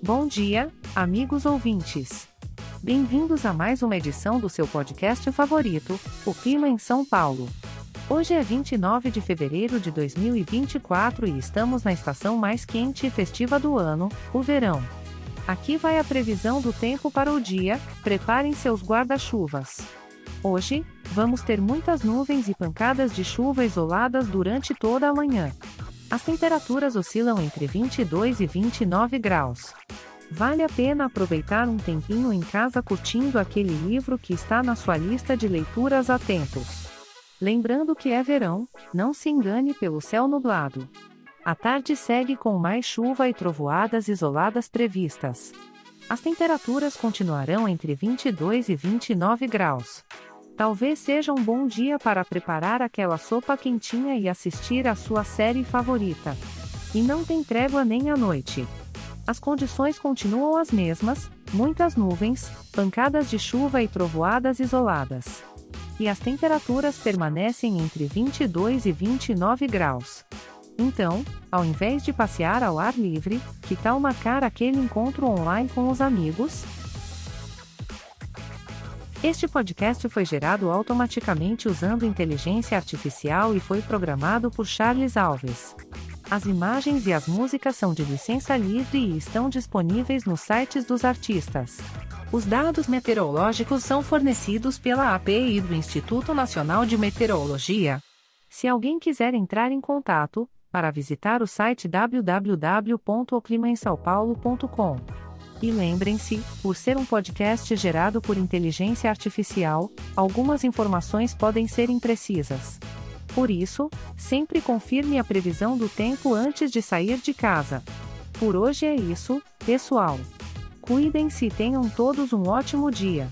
Bom dia, amigos ouvintes. Bem-vindos a mais uma edição do seu podcast favorito, O Clima em São Paulo. Hoje é 29 de fevereiro de 2024 e estamos na estação mais quente e festiva do ano, o verão. Aqui vai a previsão do tempo para o dia, preparem seus guarda-chuvas. Hoje, vamos ter muitas nuvens e pancadas de chuva isoladas durante toda a manhã. As temperaturas oscilam entre 22 e 29 graus. Vale a pena aproveitar um tempinho em casa curtindo aquele livro que está na sua lista de leituras há tempos. Lembrando que é verão, não se engane pelo céu nublado. A tarde segue com mais chuva e trovoadas isoladas previstas. As temperaturas continuarão entre 22 e 29 graus. Talvez seja um bom dia para preparar aquela sopa quentinha e assistir à sua série favorita. E não tem trégua nem à noite. As condições continuam as mesmas: muitas nuvens, pancadas de chuva e trovoadas isoladas. E as temperaturas permanecem entre 22 e 29 graus. Então, ao invés de passear ao ar livre, que tal marcar aquele encontro online com os amigos? Este podcast foi gerado automaticamente usando inteligência artificial e foi programado por Charles Alves. As imagens e as músicas são de licença livre e estão disponíveis nos sites dos artistas. Os dados meteorológicos são fornecidos pela API do Instituto Nacional de Meteorologia. Se alguém quiser entrar em contato, para visitar o site www.oclimaemsaopaulo.com. E lembrem-se, por ser um podcast gerado por inteligência artificial, algumas informações podem ser imprecisas. Por isso, sempre confirme a previsão do tempo antes de sair de casa. Por hoje é isso, pessoal. Cuidem-se e tenham todos um ótimo dia.